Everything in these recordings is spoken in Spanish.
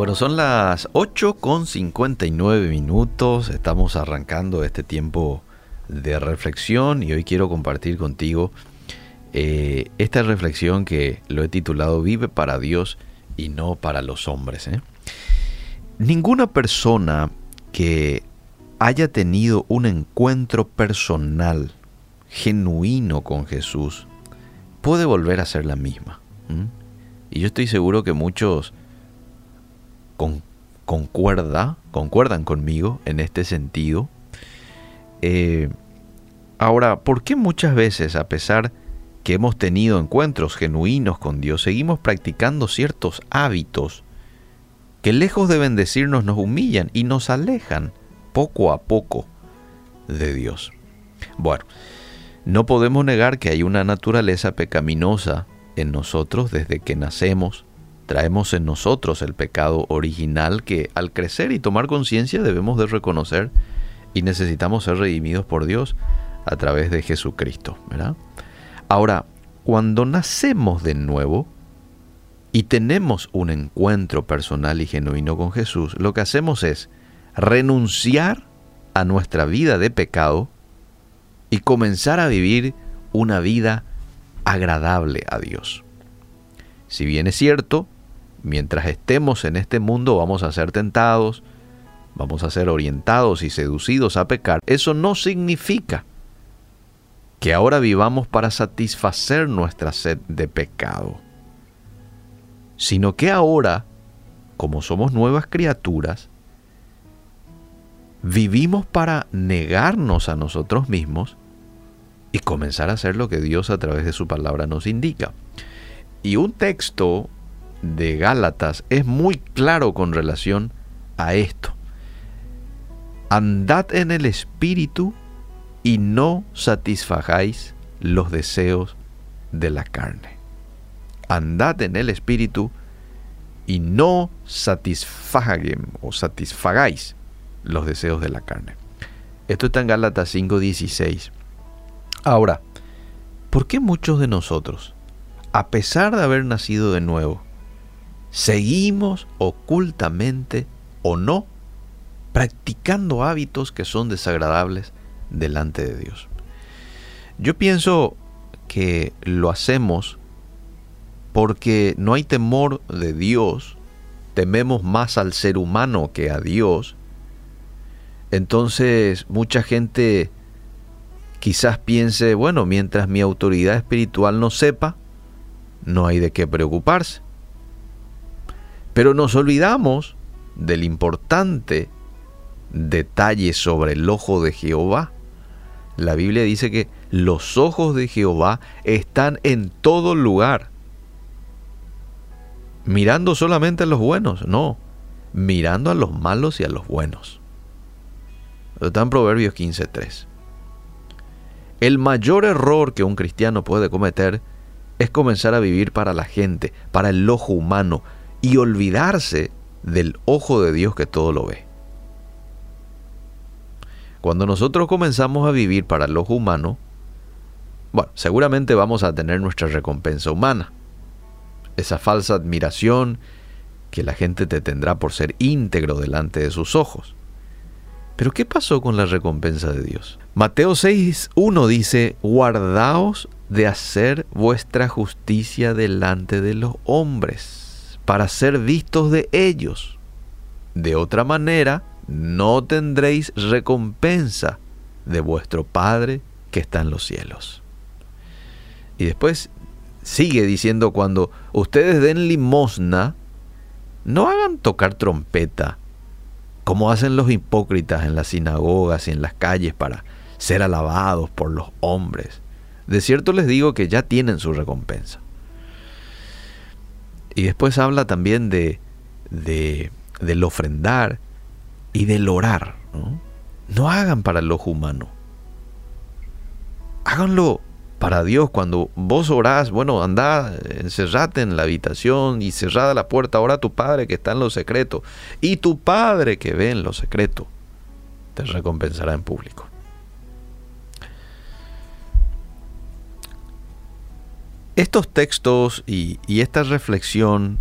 Bueno, son las 8 con 59 minutos. Estamos arrancando este tiempo de reflexión y hoy quiero compartir contigo eh, esta reflexión que lo he titulado Vive para Dios y no para los hombres. ¿eh? Ninguna persona que haya tenido un encuentro personal, genuino con Jesús, puede volver a ser la misma. Y yo estoy seguro que muchos concuerda, concuerdan conmigo en este sentido. Eh, ahora, ¿por qué muchas veces, a pesar que hemos tenido encuentros genuinos con Dios, seguimos practicando ciertos hábitos que lejos de bendecirnos nos humillan y nos alejan poco a poco de Dios? Bueno, no podemos negar que hay una naturaleza pecaminosa en nosotros desde que nacemos. Traemos en nosotros el pecado original que al crecer y tomar conciencia debemos de reconocer y necesitamos ser redimidos por Dios a través de Jesucristo. Ahora, cuando nacemos de nuevo y tenemos un encuentro personal y genuino con Jesús, lo que hacemos es renunciar a nuestra vida de pecado y comenzar a vivir una vida agradable a Dios. Si bien es cierto, mientras estemos en este mundo vamos a ser tentados, vamos a ser orientados y seducidos a pecar, eso no significa que ahora vivamos para satisfacer nuestra sed de pecado, sino que ahora, como somos nuevas criaturas, vivimos para negarnos a nosotros mismos y comenzar a hacer lo que Dios a través de su palabra nos indica. Y un texto de Gálatas es muy claro con relación a esto. Andad en el Espíritu y no satisfagáis los deseos de la carne. Andad en el Espíritu y no satisfaguen o satisfagáis los deseos de la carne. Esto está en Gálatas 5:16. Ahora, ¿por qué muchos de nosotros, a pesar de haber nacido de nuevo, seguimos ocultamente o no practicando hábitos que son desagradables delante de Dios? Yo pienso que lo hacemos porque no hay temor de Dios, tememos más al ser humano que a Dios. Entonces mucha gente quizás piense, bueno, mientras mi autoridad espiritual no sepa, no hay de qué preocuparse. Pero nos olvidamos del importante detalle sobre el ojo de Jehová. La Biblia dice que los ojos de Jehová están en todo lugar. Mirando solamente a los buenos, no, mirando a los malos y a los buenos. Está en Proverbios 15.3. El mayor error que un cristiano puede cometer es comenzar a vivir para la gente, para el ojo humano y olvidarse del ojo de Dios que todo lo ve. Cuando nosotros comenzamos a vivir para el ojo humano, bueno, seguramente vamos a tener nuestra recompensa humana. Esa falsa admiración que la gente te tendrá por ser íntegro delante de sus ojos. Pero ¿qué pasó con la recompensa de Dios? Mateo 6.1 dice, guardaos de hacer vuestra justicia delante de los hombres, para ser vistos de ellos. De otra manera, no tendréis recompensa de vuestro Padre que está en los cielos. Y después sigue diciendo, cuando ustedes den limosna, no hagan tocar trompeta como hacen los hipócritas en las sinagogas y en las calles para ser alabados por los hombres. De cierto les digo que ya tienen su recompensa. Y después habla también de, de del ofrendar y del orar. ¿no? no hagan para el ojo humano. Háganlo para Dios, cuando vos orás, bueno, anda, encerrate en la habitación y cerrada la puerta, ora a tu Padre que está en lo secreto. Y tu Padre que ve en lo secreto, te recompensará en público. Estos textos y, esta reflexión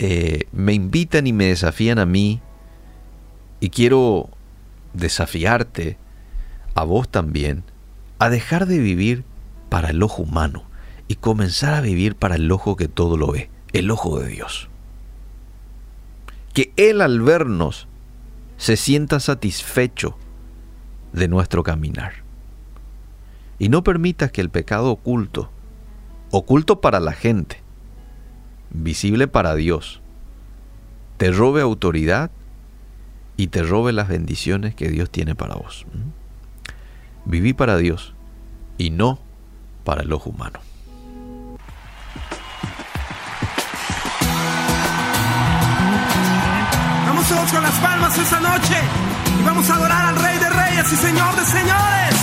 eh, me invitan y me desafían a mí y quiero desafiarte a vos también a dejar de vivir para el ojo humano y comenzar a vivir para el ojo que todo lo ve, el ojo de Dios. Que Él al vernos se sienta satisfecho de nuestro caminar. Y no permitas que el pecado oculto, oculto para la gente, visible para Dios, te robe autoridad y te robe las bendiciones que Dios tiene para vos. ¿Mm? Viví para Dios y no para el ojo humano. Vamos todos con las palmas esta noche y vamos a adorar al Rey de Reyes y Señor de Señores.